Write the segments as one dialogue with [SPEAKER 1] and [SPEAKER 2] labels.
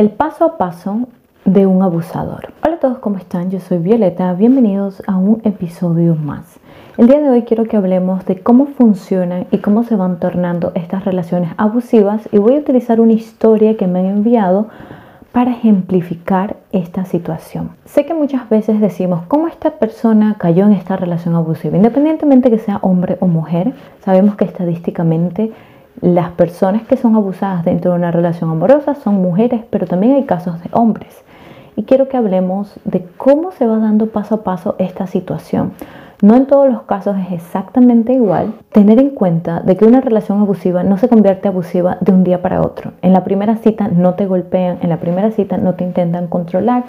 [SPEAKER 1] El paso a paso de un abusador. Hola a todos, ¿cómo están? Yo soy Violeta, bienvenidos a un episodio más. El día de hoy quiero que hablemos de cómo funcionan y cómo se van tornando estas relaciones abusivas y voy a utilizar una historia que me han enviado para ejemplificar esta situación. Sé que muchas veces decimos cómo esta persona cayó en esta relación abusiva, independientemente que sea hombre o mujer, sabemos que estadísticamente las personas que son abusadas dentro de una relación amorosa son mujeres, pero también hay casos de hombres. Y quiero que hablemos de cómo se va dando paso a paso esta situación. No en todos los casos es exactamente igual. Tener en cuenta de que una relación abusiva no se convierte abusiva de un día para otro. En la primera cita no te golpean, en la primera cita no te intentan controlar,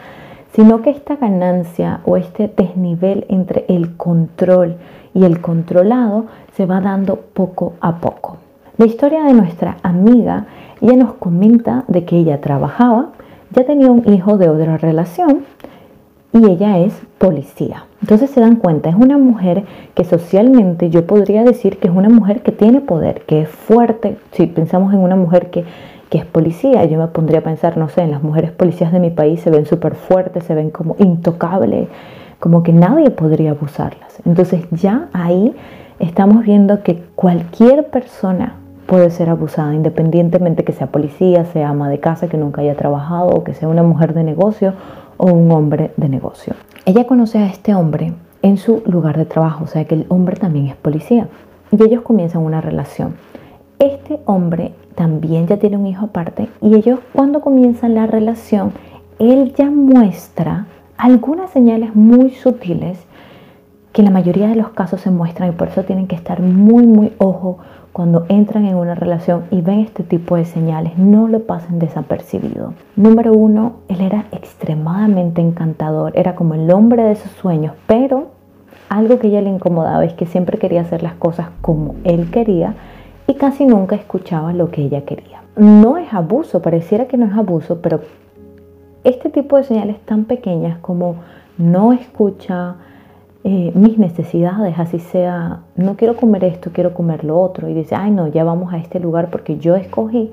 [SPEAKER 1] sino que esta ganancia o este desnivel entre el control y el controlado se va dando poco a poco. La historia de nuestra amiga, ella nos comenta de que ella trabajaba, ya tenía un hijo de otra relación y ella es policía. Entonces se dan cuenta, es una mujer que socialmente yo podría decir que es una mujer que tiene poder, que es fuerte. Si pensamos en una mujer que, que es policía, yo me pondría a pensar, no sé, en las mujeres policías de mi país se ven súper fuertes, se ven como intocables, como que nadie podría abusarlas. Entonces ya ahí estamos viendo que cualquier persona puede ser abusada, independientemente que sea policía, sea ama de casa, que nunca haya trabajado, o que sea una mujer de negocio o un hombre de negocio. Ella conoce a este hombre en su lugar de trabajo, o sea que el hombre también es policía, y ellos comienzan una relación. Este hombre también ya tiene un hijo aparte y ellos cuando comienzan la relación, él ya muestra algunas señales muy sutiles que la mayoría de los casos se muestran y por eso tienen que estar muy, muy ojo cuando entran en una relación y ven este tipo de señales, no lo pasen desapercibido. Número uno, él era extremadamente encantador, era como el hombre de sus sueños, pero algo que ella le incomodaba es que siempre quería hacer las cosas como él quería y casi nunca escuchaba lo que ella quería. No es abuso, pareciera que no es abuso, pero este tipo de señales tan pequeñas como no escucha, eh, mis necesidades, así sea, no quiero comer esto, quiero comer lo otro, y dice, ay no, ya vamos a este lugar porque yo escogí.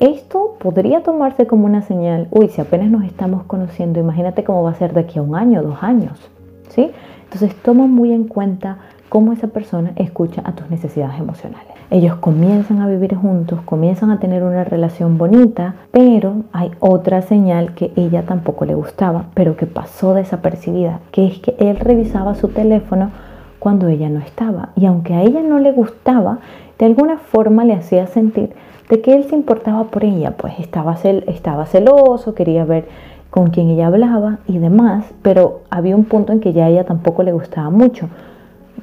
[SPEAKER 1] Esto podría tomarse como una señal, uy, si apenas nos estamos conociendo, imagínate cómo va a ser de aquí a un año, dos años, ¿sí? Entonces toma muy en cuenta cómo esa persona escucha a tus necesidades emocionales. Ellos comienzan a vivir juntos, comienzan a tener una relación bonita, pero hay otra señal que ella tampoco le gustaba, pero que pasó desapercibida, que es que él revisaba su teléfono cuando ella no estaba. Y aunque a ella no le gustaba, de alguna forma le hacía sentir de que él se importaba por ella, pues estaba, estaba celoso, quería ver con quién ella hablaba y demás, pero había un punto en que ya ella tampoco le gustaba mucho.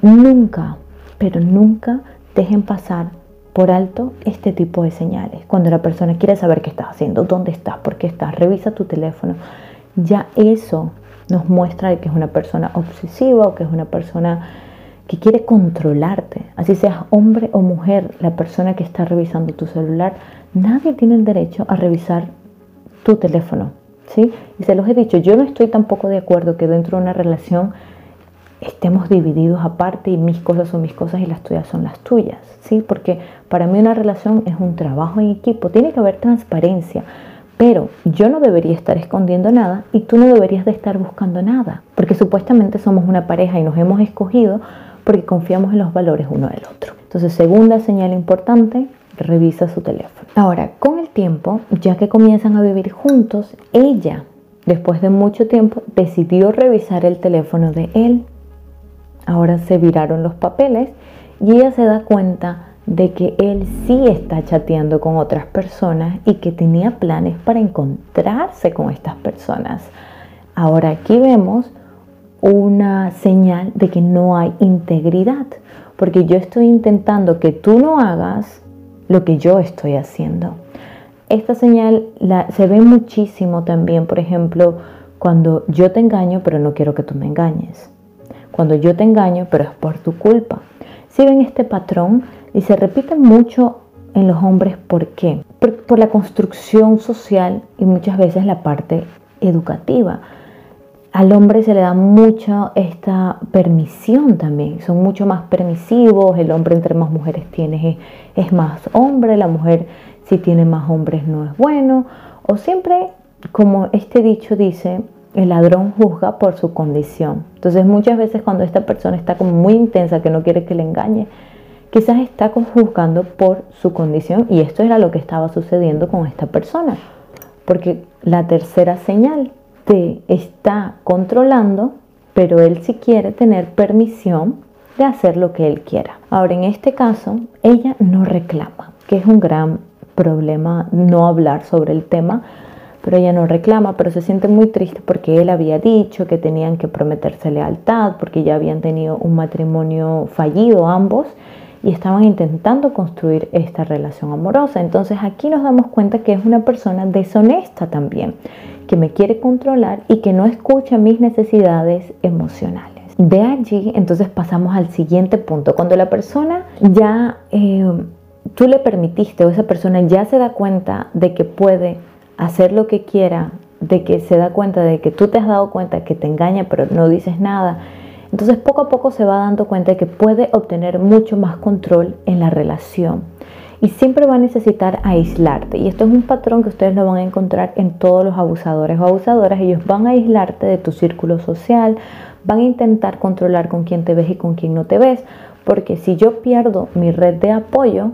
[SPEAKER 1] Nunca, pero nunca dejen pasar por alto este tipo de señales. Cuando la persona quiere saber qué estás haciendo, dónde estás, por qué estás, revisa tu teléfono. Ya eso nos muestra que es una persona obsesiva o que es una persona que quiere controlarte. Así seas hombre o mujer, la persona que está revisando tu celular, nadie tiene el derecho a revisar tu teléfono. ¿sí? Y se los he dicho, yo no estoy tampoco de acuerdo que dentro de una relación estemos divididos aparte y mis cosas son mis cosas y las tuyas son las tuyas, ¿sí? Porque para mí una relación es un trabajo en equipo, tiene que haber transparencia, pero yo no debería estar escondiendo nada y tú no deberías de estar buscando nada, porque supuestamente somos una pareja y nos hemos escogido porque confiamos en los valores uno del otro. Entonces, segunda señal importante, revisa su teléfono. Ahora, con el tiempo, ya que comienzan a vivir juntos, ella, después de mucho tiempo, decidió revisar el teléfono de él Ahora se viraron los papeles y ella se da cuenta de que él sí está chateando con otras personas y que tenía planes para encontrarse con estas personas. Ahora aquí vemos una señal de que no hay integridad, porque yo estoy intentando que tú no hagas lo que yo estoy haciendo. Esta señal se ve muchísimo también, por ejemplo, cuando yo te engaño, pero no quiero que tú me engañes cuando yo te engaño, pero es por tu culpa. Si ven este patrón y se repite mucho en los hombres, ¿por qué? Por, la construcción social y muchas veces la parte educativa. Al hombre se le da mucha esta permisión también, son mucho más permisivos, el hombre entre más mujeres tiene es, es más hombre, la mujer si tiene más hombres no es bueno, O siempre, como este dicho dice, el ladrón juzga por su condición. Entonces muchas veces cuando esta persona está como muy intensa, que no quiere que le engañe, quizás está juzgando por su condición y esto era lo que estaba sucediendo con esta persona. Porque la tercera señal te está controlando, pero él sí quiere tener permisión de hacer lo que él quiera. Ahora, en este caso, ella no reclama, que es un gran problema no hablar sobre el tema, pero ella no reclama, pero se siente muy triste porque él había dicho que tenían que prometerse lealtad, porque ya habían tenido un matrimonio fallido ambos y estaban intentando construir esta relación amorosa. Entonces aquí nos damos cuenta que es una persona deshonesta también, que me quiere controlar y que no escucha mis necesidades emocionales. De allí entonces pasamos al siguiente punto. Cuando la persona ya, eh, tú le permitiste o esa persona ya se da cuenta de que puede hacer lo que quiera, de que se da cuenta de que tú te has dado cuenta que te engaña pero no dices nada, entonces poco a poco se va dando cuenta de que puede obtener mucho más control en la relación. Y siempre va a necesitar aislarte. Y esto es un patrón que ustedes lo van a encontrar en todos los abusadores o abusadoras. Ellos van a aislarte de tu círculo social, van a intentar controlar con quién te ves y con quién no te ves. Porque si yo pierdo mi red de apoyo,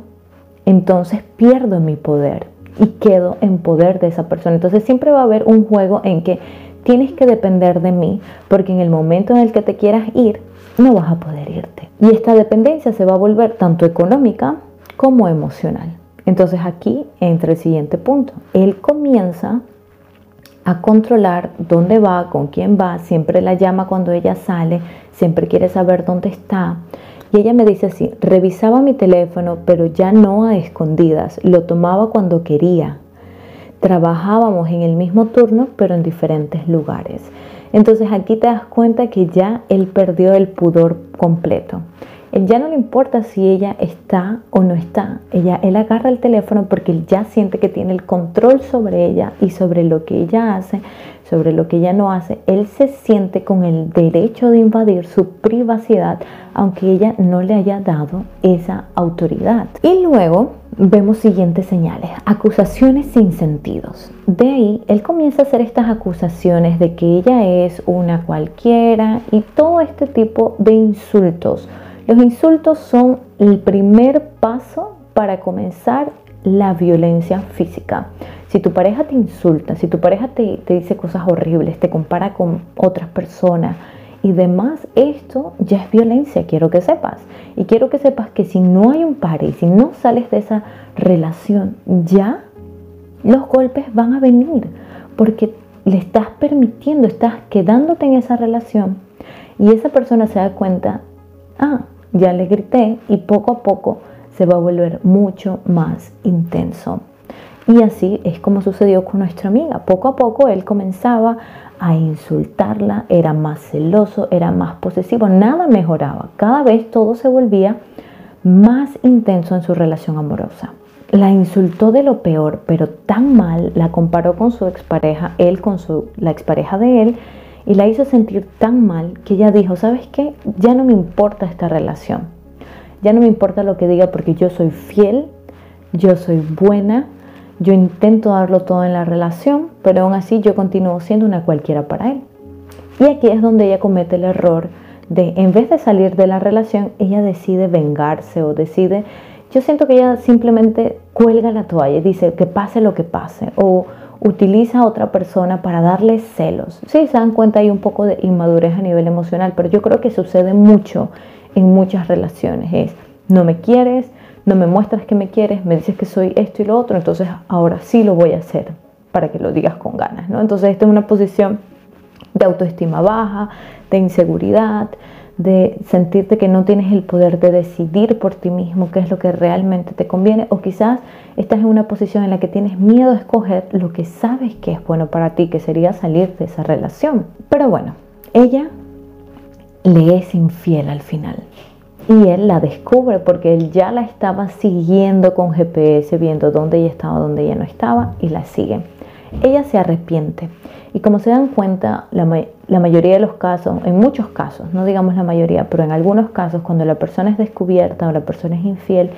[SPEAKER 1] entonces pierdo mi poder y quedo en poder de esa persona. Entonces siempre va a haber un juego en que tienes que depender de mí porque en el momento en el que te quieras ir, no vas a poder irte. Y esta dependencia se va a volver tanto económica como emocional. Entonces aquí entra el siguiente punto. Él comienza a controlar dónde va, con quién va, siempre la llama cuando ella sale, siempre quiere saber dónde está. Y ella me dice así, revisaba mi teléfono, pero ya no a escondidas, lo tomaba cuando quería, trabajábamos en el mismo turno, pero en diferentes lugares. Entonces aquí te das cuenta que ya él perdió el pudor completo. Él ya no le importa si ella está o no está. Ella, él agarra el teléfono porque él ya siente que tiene el control sobre ella y sobre lo que ella hace, sobre lo que ella no hace. Él se siente con el derecho de invadir su privacidad, aunque ella no le haya dado esa autoridad. Y luego vemos siguientes señales, acusaciones sin sentidos. De ahí, él comienza a hacer estas acusaciones de que ella es una cualquiera y todo este tipo de insultos. Los insultos son el primer paso para comenzar la violencia física. Si tu pareja te insulta, si tu pareja te, te dice cosas horribles, te compara con otras personas, y demás, esto ya es violencia, quiero que sepas. Y quiero que sepas que si no hay un par y si no sales de esa relación, ya los golpes van a venir, porque le estás permitiendo, estás quedándote en esa relación y esa persona se da cuenta, ah, ya le grité y poco a poco se va a volver mucho más intenso. Y así es como sucedió con nuestra amiga. Poco a poco él comenzaba a insultarla, era más celoso, era más posesivo, nada mejoraba. Cada vez todo se volvía más intenso en su relación amorosa. La insultó de lo peor, pero tan mal, la comparó con su expareja, él con su, la expareja de él, y la hizo sentir tan mal que ella dijo, ¿sabes qué? Ya no me importa esta relación, ya no me importa lo que diga porque yo soy fiel, yo soy buena, yo intento darlo todo en la relación, pero aún así yo continúo siendo una cualquiera para él. Y aquí es donde ella comete el error de, en vez de salir de la relación, ella decide vengarse o decide, yo siento que ella simplemente cuelga la toalla y dice que pase lo que pase o utiliza a otra persona para darle celos. Sí, se dan cuenta hay un poco de inmadurez a nivel emocional, pero yo creo que sucede mucho en muchas relaciones. Es, no me quieres, no me muestras que me quieres, me dices que soy esto y lo otro, entonces ahora sí lo voy a hacer para que lo digas con ganas, ¿no? Entonces esta es una posición de autoestima baja, de inseguridad, de sentirte que no tienes el poder de decidir por ti mismo qué es lo que realmente te conviene o quizás estás en una posición en la que tienes miedo a escoger lo que sabes que es bueno para ti, que sería salir de esa relación. Pero bueno, ella le es infiel al final y él la descubre porque él ya la estaba siguiendo con GPS, viendo dónde ella estaba, dónde ella no estaba y la sigue. Ella se arrepiente y como se dan cuenta, la, mayoría de los casos, en muchos casos, no digamos la mayoría, pero en algunos casos, cuando la persona es descubierta o la persona es infiel,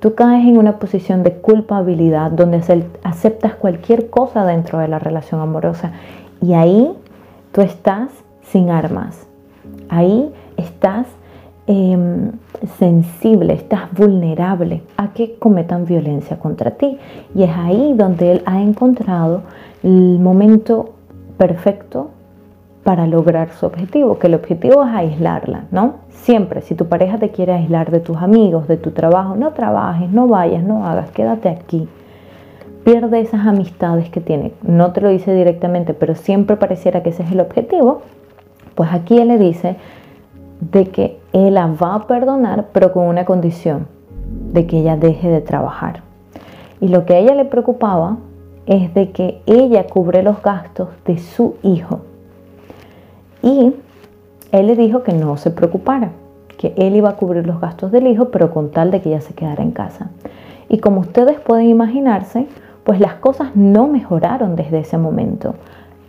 [SPEAKER 1] tú caes en una posición de culpabilidad donde aceptas cualquier cosa dentro de la relación amorosa y ahí tú estás sin armas. Ahí estás em, sensible, estás vulnerable a que cometan violencia contra ti. Y es ahí donde él ha encontrado el momento perfecto para lograr su objetivo, que el objetivo es aislarla, ¿no? Siempre, si tu pareja te quiere aislar de tus amigos, de tu trabajo, no trabajes, no vayas, no hagas, quédate aquí. Pierde esas amistades que tiene. No te lo dice directamente, pero siempre pareciera que ese es el objetivo. Pues aquí él le dice de que él la va a perdonar, pero con una condición, de que ella deje de trabajar. Y lo que a ella le preocupaba es de que ella cubre los gastos de su hijo y él le dijo que no se preocupara, que él iba a cubrir los gastos del hijo, pero con tal de que ella se quedara en casa. Y como ustedes pueden imaginarse, pues las cosas no mejoraron desde ese momento,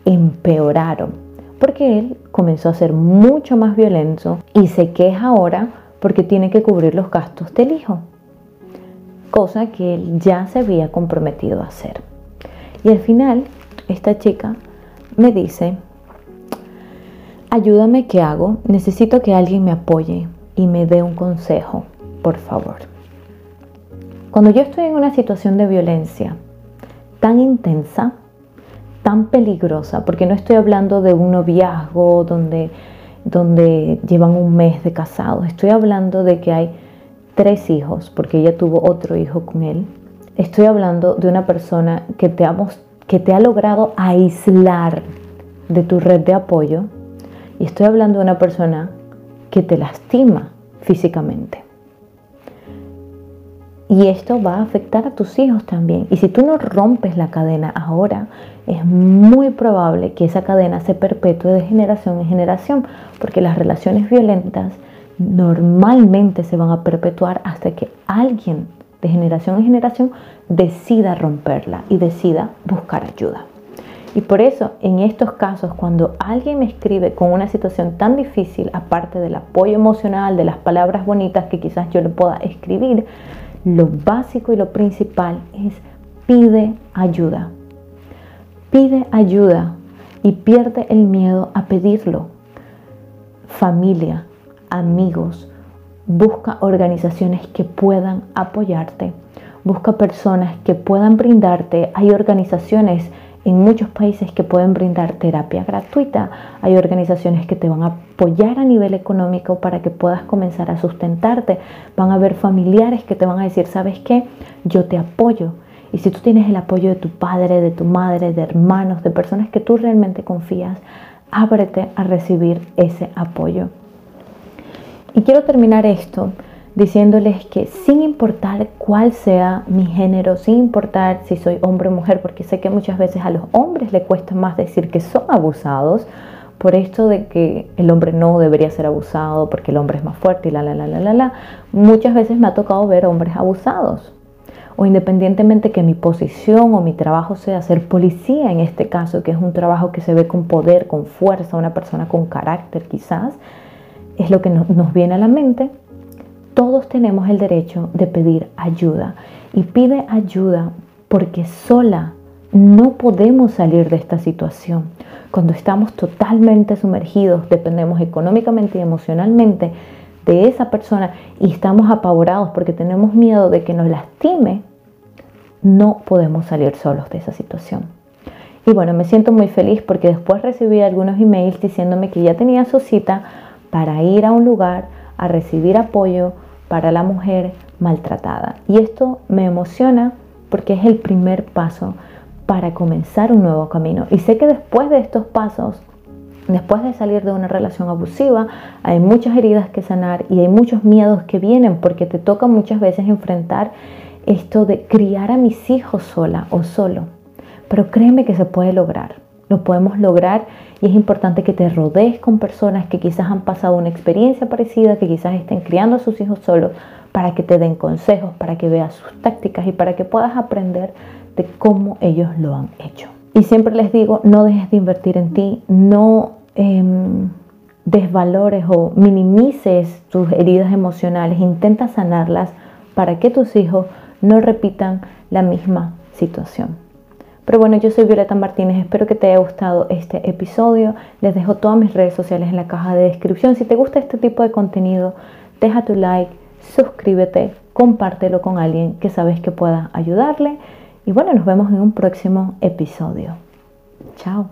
[SPEAKER 1] empeoraron, porque él comenzó a ser mucho más violento y se queja ahora porque tiene que cubrir los gastos del hijo, cosa que él ya se había comprometido a hacer. Y al final, esta chica me dice, Ayúdame, ¿qué hago? Necesito que alguien me apoye y me dé un consejo, por favor. Cuando yo estoy en una situación de violencia tan intensa, tan peligrosa, porque no estoy hablando de un noviazgo donde, donde llevan un mes de casados, estoy hablando de que hay tres hijos, porque ella tuvo otro hijo con él. Estoy hablando de una persona que te que te ha logrado aislar de tu red de apoyo, y estoy hablando de una persona que te lastima físicamente. Y esto va a afectar a tus hijos también. Y si tú no rompes la cadena ahora, es muy probable que esa cadena se perpetúe de generación en generación, porque las relaciones violentas normalmente se van a perpetuar hasta que alguien de generación en generación decida romperla y decida buscar ayuda. Y por eso, en estos casos, cuando alguien me escribe con una situación tan difícil, aparte del apoyo emocional, de las palabras bonitas que quizás yo le pueda escribir, lo básico y lo principal es pide ayuda. Pide ayuda y pierde el miedo a pedirlo. Familia, amigos, busca organizaciones que puedan apoyarte. Busca personas que puedan brindarte. Hay organizaciones en muchos países que pueden brindar terapia gratuita. Hay organizaciones que te van a apoyar a nivel económico para que puedas comenzar a sustentarte. Van a haber familiares que te van a decir, ¿sabes qué? Yo te apoyo. Y si tú tienes el apoyo de tu padre, de tu madre, de hermanos, de personas que tú realmente confías, ábrete a recibir ese apoyo. Y quiero terminar esto diciéndoles que sin importar cuál sea mi género, sin importar si soy hombre o mujer, porque sé que muchas veces a los hombres le cuesta más decir que son abusados, por esto de que el hombre no debería ser abusado porque el hombre es más fuerte y la, la, la, la, la, la, muchas veces me ha tocado ver hombres abusados. O independientemente que mi posición o mi trabajo sea ser policía en este caso, que es un trabajo que se ve con poder, con fuerza, una persona con carácter quizás, es lo que nos viene a la mente todos tenemos el derecho de pedir ayuda y pide ayuda porque sola no podemos salir de esta situación. Cuando estamos totalmente sumergidos, dependemos económicamente y emocionalmente de esa persona y estamos apavorados porque tenemos miedo de que nos lastime, no podemos salir solos de esa situación. Y bueno, me siento muy feliz porque después recibí algunos emails diciéndome que ya tenía su cita para ir a un lugar a recibir apoyo para la mujer maltratada. Y esto me emociona porque es el primer paso para comenzar un nuevo camino. Y sé que después de estos pasos, después de salir de una relación abusiva, hay muchas heridas que sanar y hay muchos miedos que vienen porque te toca muchas veces enfrentar esto de criar a mis hijos sola o solo. Pero créeme que se puede lograr. Lo podemos lograr y es importante que te rodees con personas que quizás han pasado una experiencia parecida, que quizás estén criando a sus hijos solos, para que te den consejos, para que veas sus tácticas y para que puedas aprender de cómo ellos lo han hecho. Y siempre les digo, no dejes de invertir en ti, no em, desvalores o minimices tus heridas emocionales, intenta sanarlas para que tus hijos no repitan la misma situación. Pero bueno, yo soy Violeta Martínez, espero que te haya gustado este episodio. Les dejo todas mis redes sociales en la caja de descripción. Si te gusta este tipo de contenido, deja tu like, suscríbete, compártelo con alguien que sabes que pueda ayudarle. Y bueno, nos vemos en un próximo episodio. Chao.